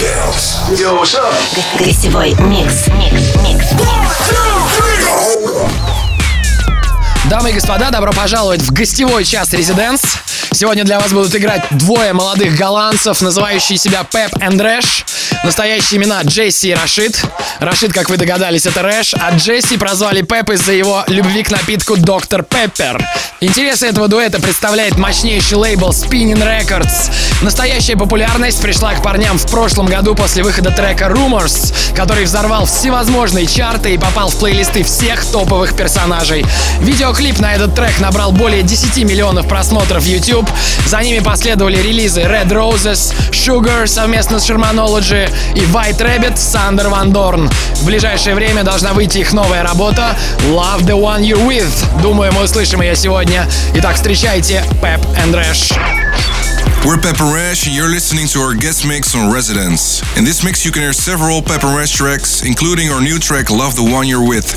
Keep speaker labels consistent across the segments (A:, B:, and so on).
A: Yo, what's up?
B: Гостевой микс. Микс. Микс.
C: Дамы и господа, добро пожаловать в гостевой час Резиденс. Сегодня для вас будут играть двое молодых голландцев, называющие себя Пеп и Рэш. Настоящие имена Джесси и Рашид. Рашид, как вы догадались, это Рэш, а Джесси прозвали Пеп из-за его любви к напитку Доктор Пеппер. Интересы этого дуэта представляет мощнейший лейбл Spinning Records. Настоящая популярность пришла к парням в прошлом году после выхода трека Rumors, который взорвал всевозможные чарты и попал в плейлисты всех топовых персонажей. Видеоклип на этот трек набрал более 10 миллионов просмотров в YouTube. За ними последовали релизы Red Roses, Sugar совместно с Shermanology и White Rabbit Сандер Ван Дорн. В ближайшее время должна выйти их новая работа Love the One You're With. Думаю, мы услышим ее сегодня. Итак, встречайте Pep and Rash.
D: We're Pep and Rash, and you're listening to our guest mix on Residence. In this mix, you can hear several Pep and Rash tracks, including our new track Love the One You're With.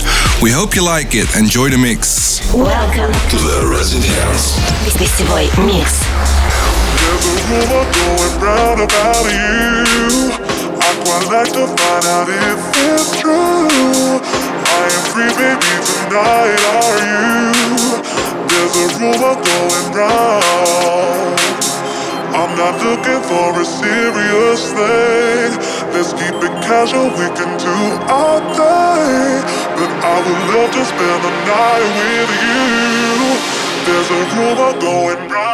D: We hope you like it. Enjoy the mix.
B: Welcome
A: To the residence.
B: Гостевой микс.
E: There's a rumor going round about you. I'd like to find out if it's true. I am free, baby, tonight, are you? There's a rumor going round. I'm not looking for a serious thing. Let's keep it casual, we can do our thing. But I would love to spend the night with you. There's a rumor going round.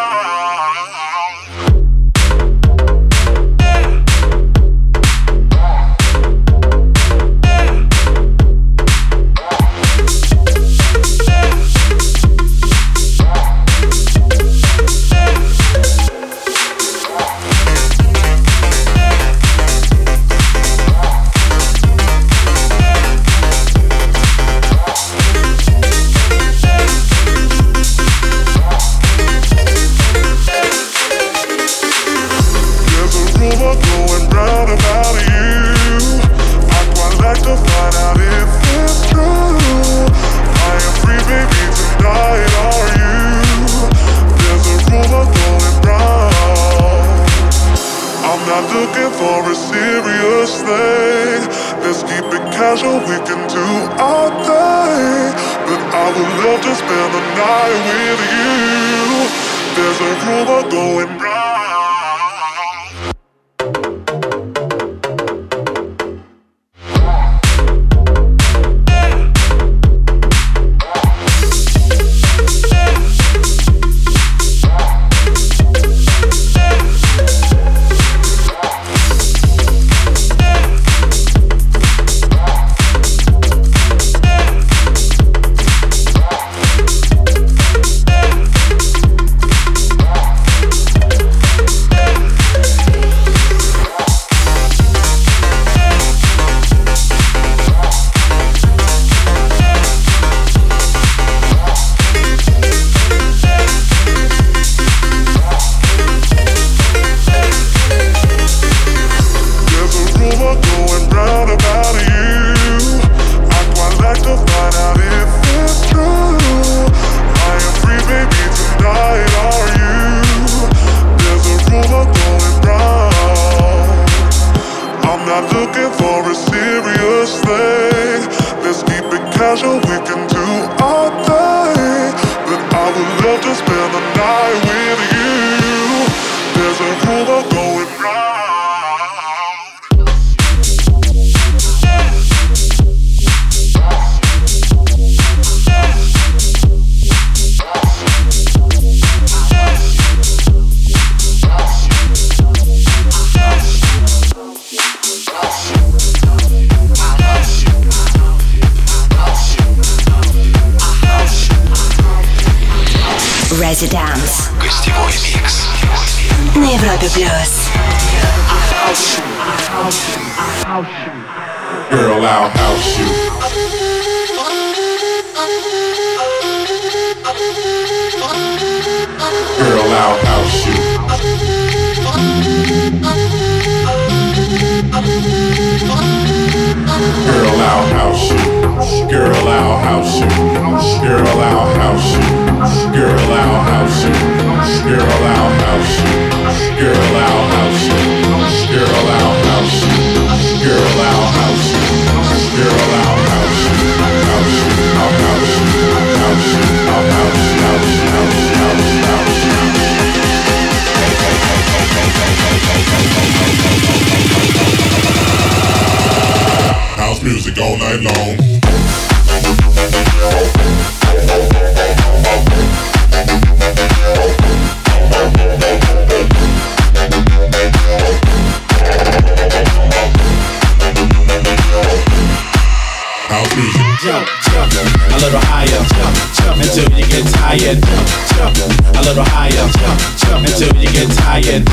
F: Girl, I'll house you. Girl, I'll house you. Girl, I'll house you. Girl, I'll house you. Girl, I'll house you. Girl, I'll house you. Girl, I'll house you. Girl, I'll house you.
B: Music all night long.
G: Jump, jump, a little higher, tired, jump, a little higher, jump, jump until you get tired,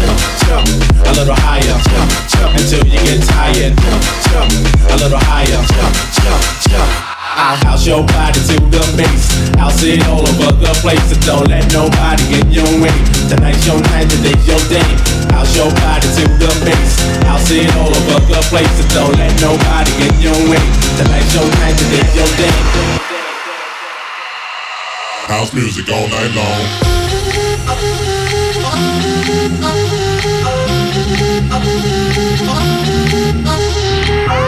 G: jump, a little higher, jump, jump until you get tired, jump, a little higher, jump, jump, jump. I'll house your body to the base. I'll sit all over the place. So don't let nobody get your way. Tonight's your night, today's your day. House your body to the base. I'll sit all over the place. So don't let nobody get your way. Tonight's your night, today's your day.
B: House music all night long.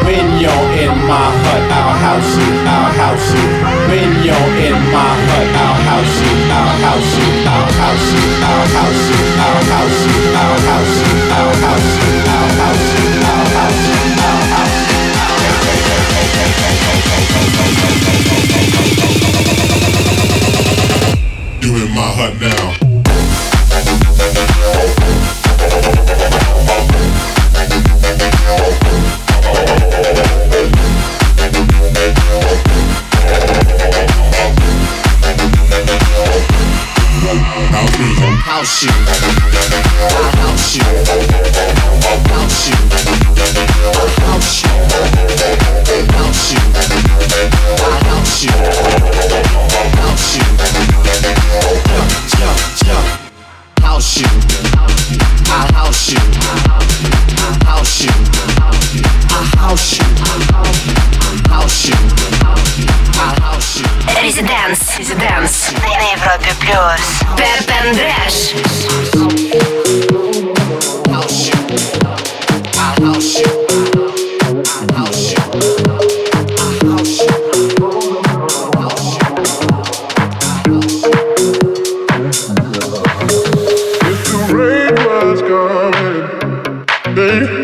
G: When you're in my hut, I'll house you, I'll house you. When you're in my hut, I'll house you, I'll house you, I'll house you, I'll house you, I'll house you, I'll house you, I'll house you,
B: hut now.
H: Yeah.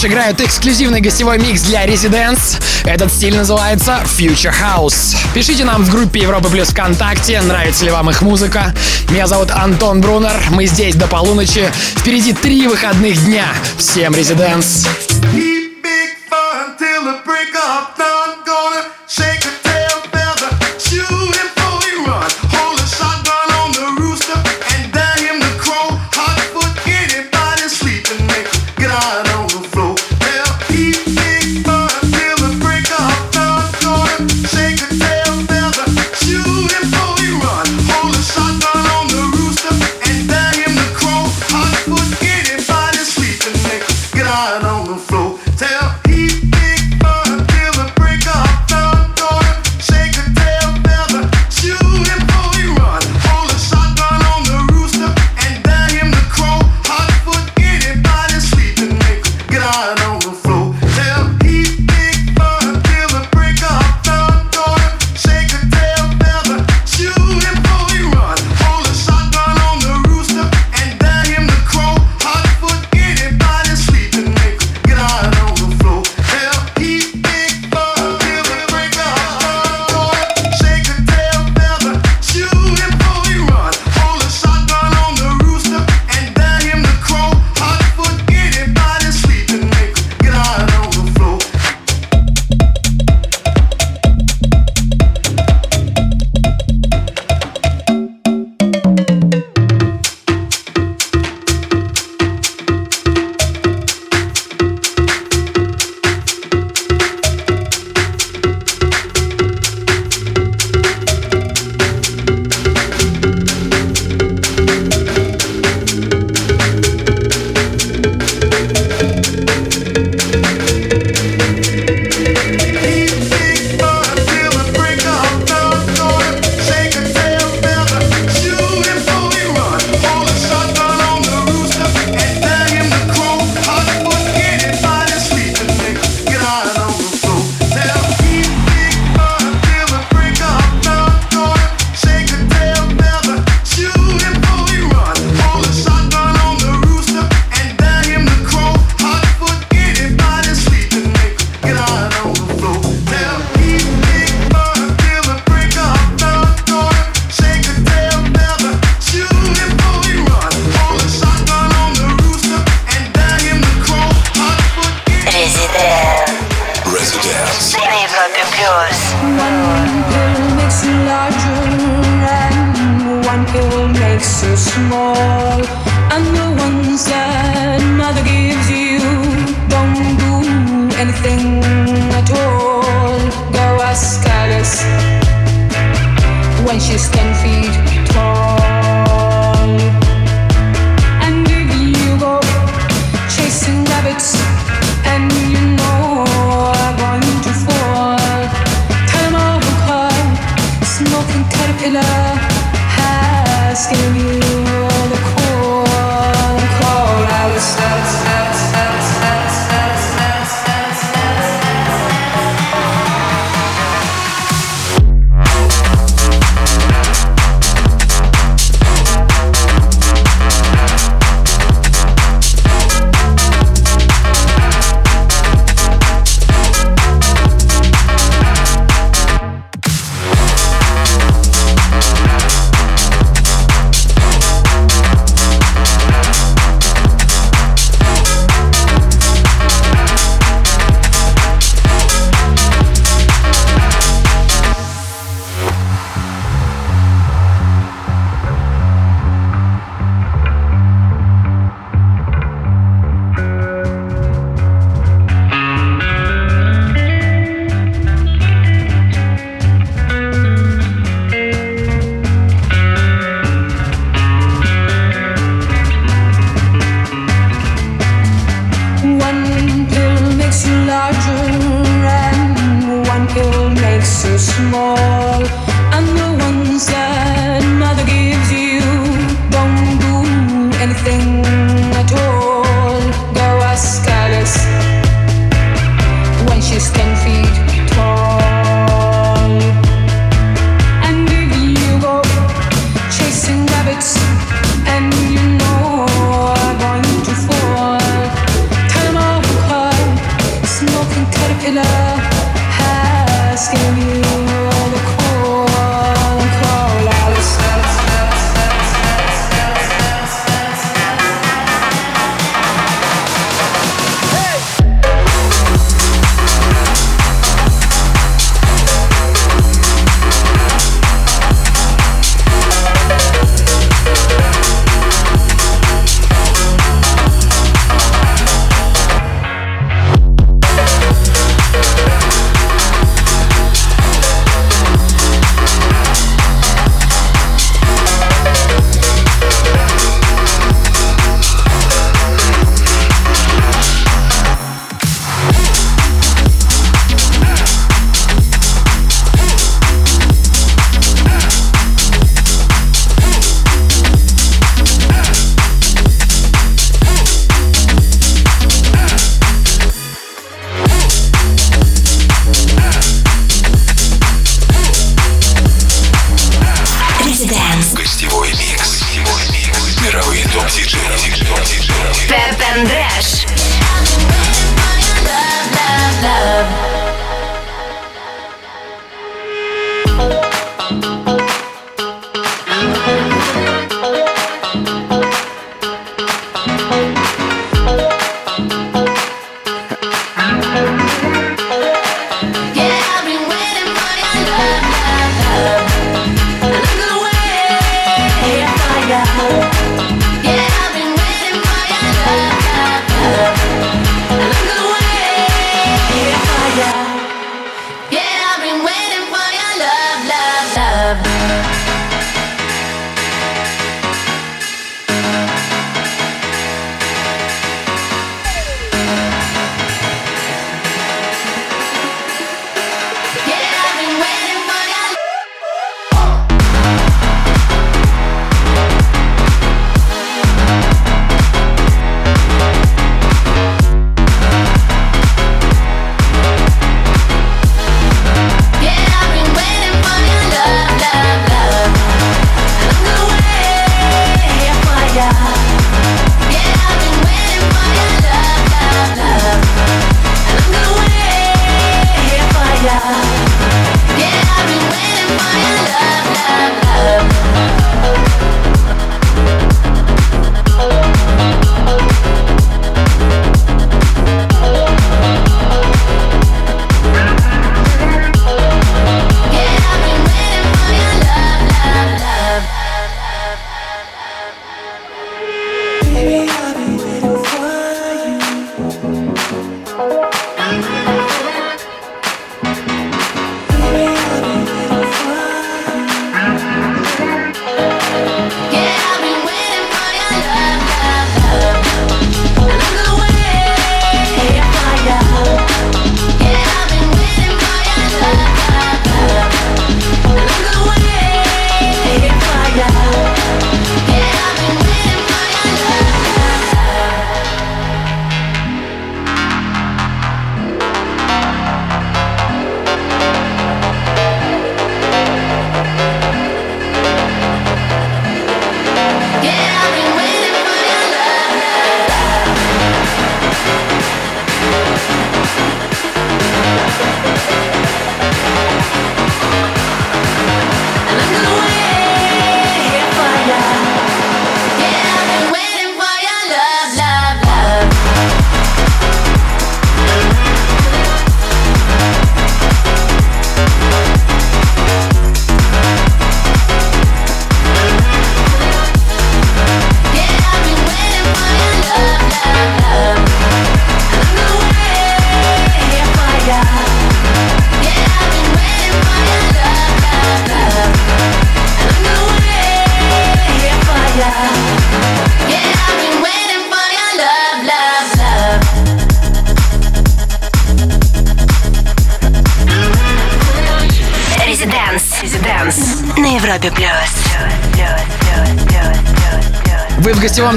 I: Dash играют эксклюзивный гостевой микс для Residents. Этот стиль называется Future House. Пишите нам в группе Европы Плюс ВКонтакте, нравится ли вам их музыка. Меня зовут Антон Брунер, мы здесь до полуночи. Впереди три выходных дня. Всем Residents.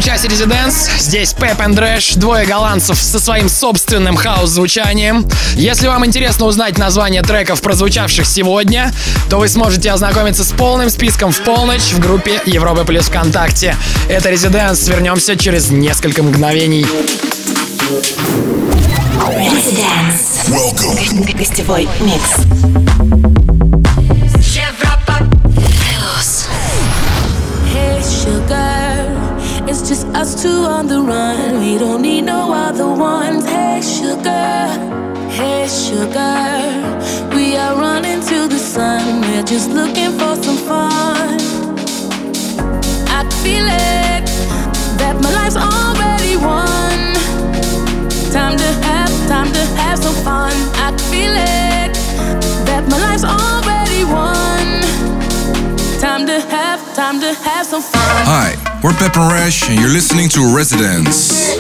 C: Часе Резиденс. Здесь Пеп и Дрэш, двое голландцев со своим собственным хаос-звучанием. Если вам интересно узнать название треков, прозвучавших сегодня, то вы сможете ознакомиться с полным списком в полночь в группе Европа Плюс ВКонтакте. Это Резиденс. Вернемся через несколько мгновений.
B: Резиденс.
A: Welcome.
B: Гостевой микс.
J: Just us two on the run. We don't need no other ones. Hey, sugar, hey, sugar, we are running to the sun. We're just looking for some fun. I feel it that my life's already won. Time to have, time to have some fun. I feel it that my life's already won. Time to have, time to have some fun.
D: Hi, we're Pep and Rash, and you're listening to Residence.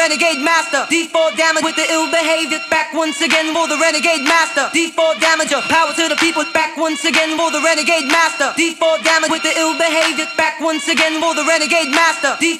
K: Renegade master. D4 damage with the ill behavior, back once again for the renegade master. D4 damager, power to the people, back once again for the renegade master. D4 damage with the ill behavior, back once again for the renegade master. D4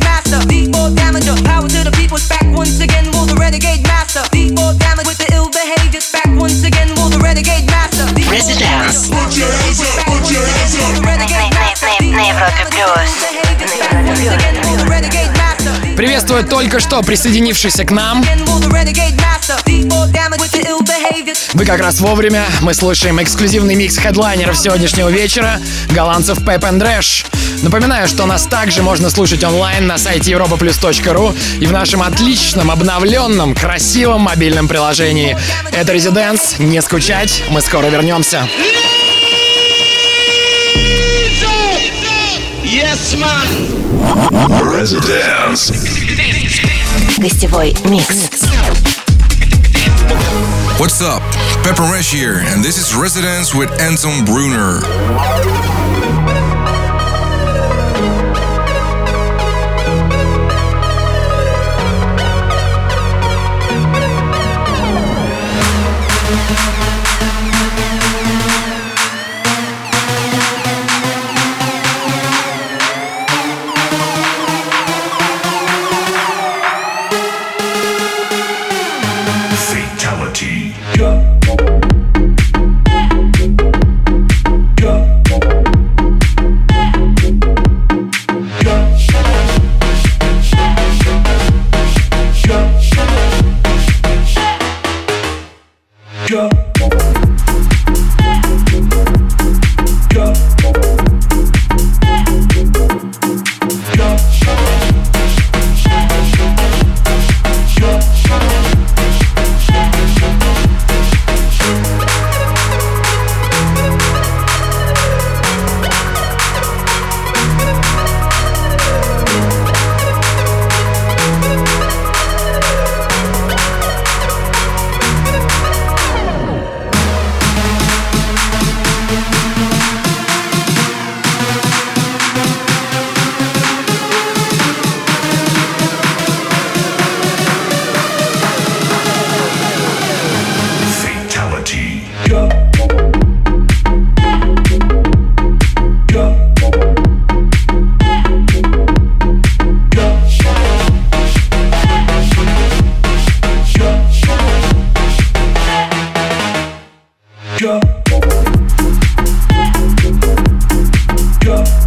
K: master.
B: Residence.
K: Put your hands up, put your hands up.
B: На, на- на Европе плюс.
C: Приветствую только что присоединившихся к нам. Вы как раз вовремя. Мы слушаем эксклюзивный микс хедлайнеров сегодняшнего вечера, голландцев Pep and. Напоминаю, что нас также можно слушать онлайн на сайте europaplus.ru и в нашем отличном, обновленном, красивом мобильном приложении. Это Резиденс. Не скучать, мы скоро вернемся.
B: Гостевой микс.
L: What's up? Pep and Rash here, and this is Residence with Anton Bruner.
B: Go. Go.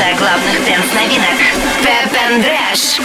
B: Классификация главных дэнс-новинок.
C: Пеп энд Рэш.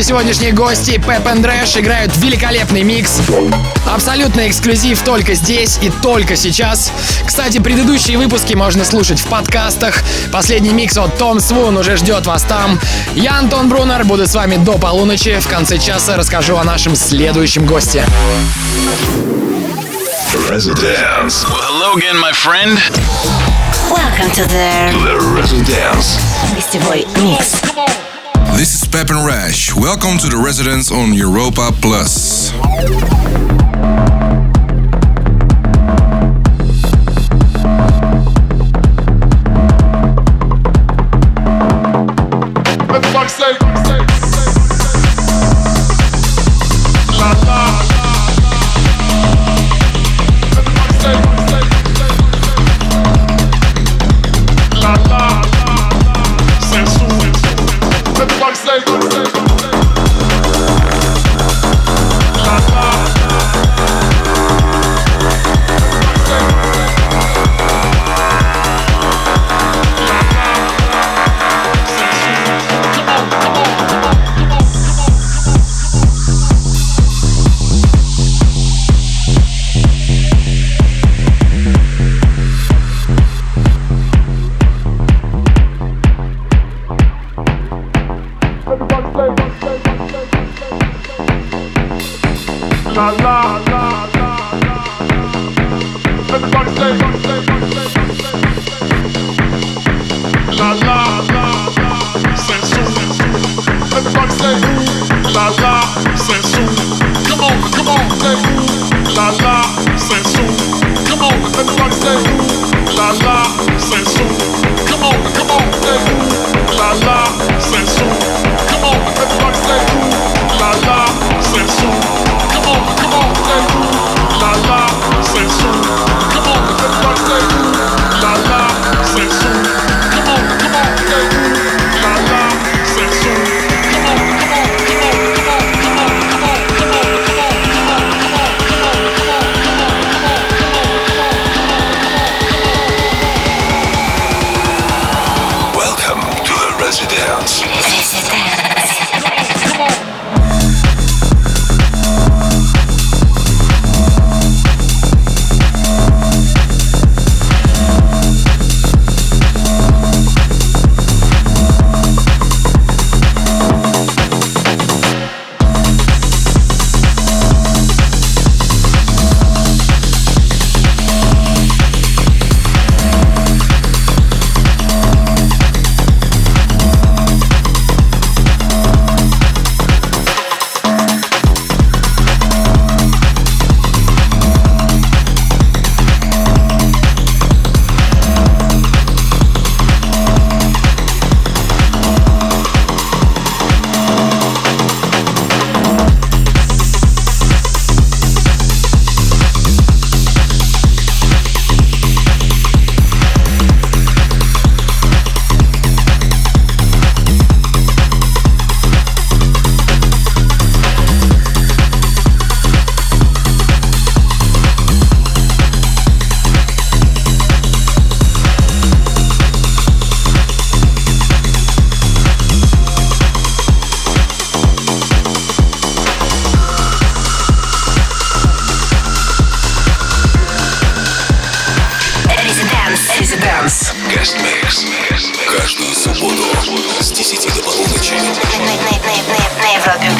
C: Наши сегодняшние гости Пеп и Рэш играют великолепный микс. Абсолютно эксклюзив только здесь и только сейчас. Кстати, предыдущие выпуски можно слушать в подкастах. Последний микс от Том Свун уже ждет вас там. Я Антон Брунер, буду с вами до полуночи. В конце часа расскажу о нашем следующем госте.
A: Residence.
M: Well, hello again, my friend.
B: Welcome to the
A: The Residence.
B: гостевой микс.
D: Pep and Rash. Welcome to the residence on Europa Plus.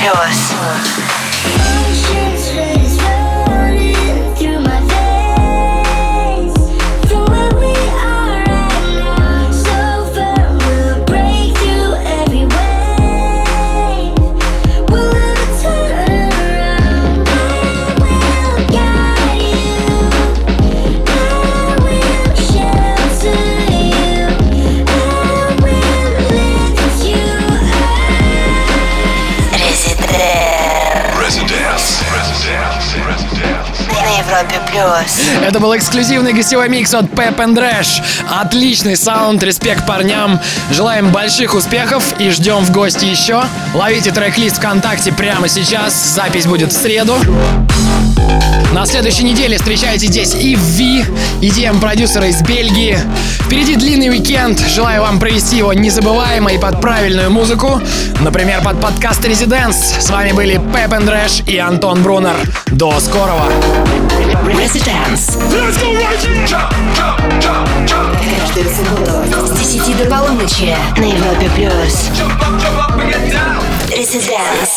J: to us. Плюс.
C: Это был эксклюзивный гостевой микс от Pep and Dash. Отличный саунд, респект парням. Желаем больших успехов и ждем в гости еще. Ловите трек-лист ВКонтакте прямо сейчас. Запись будет в среду. На следующей неделе встречайте здесь Ивви, EDM-продюсера из Бельгии. Впереди длинный уикенд. Желаю вам провести его незабываемо и под правильную музыку. Например, под подкаст Residence. С вами были and Dash и Антон Брунер. До скорого!
J: Residence. Каждую субботу с 10 до полуночи на Европе плюс. Residence.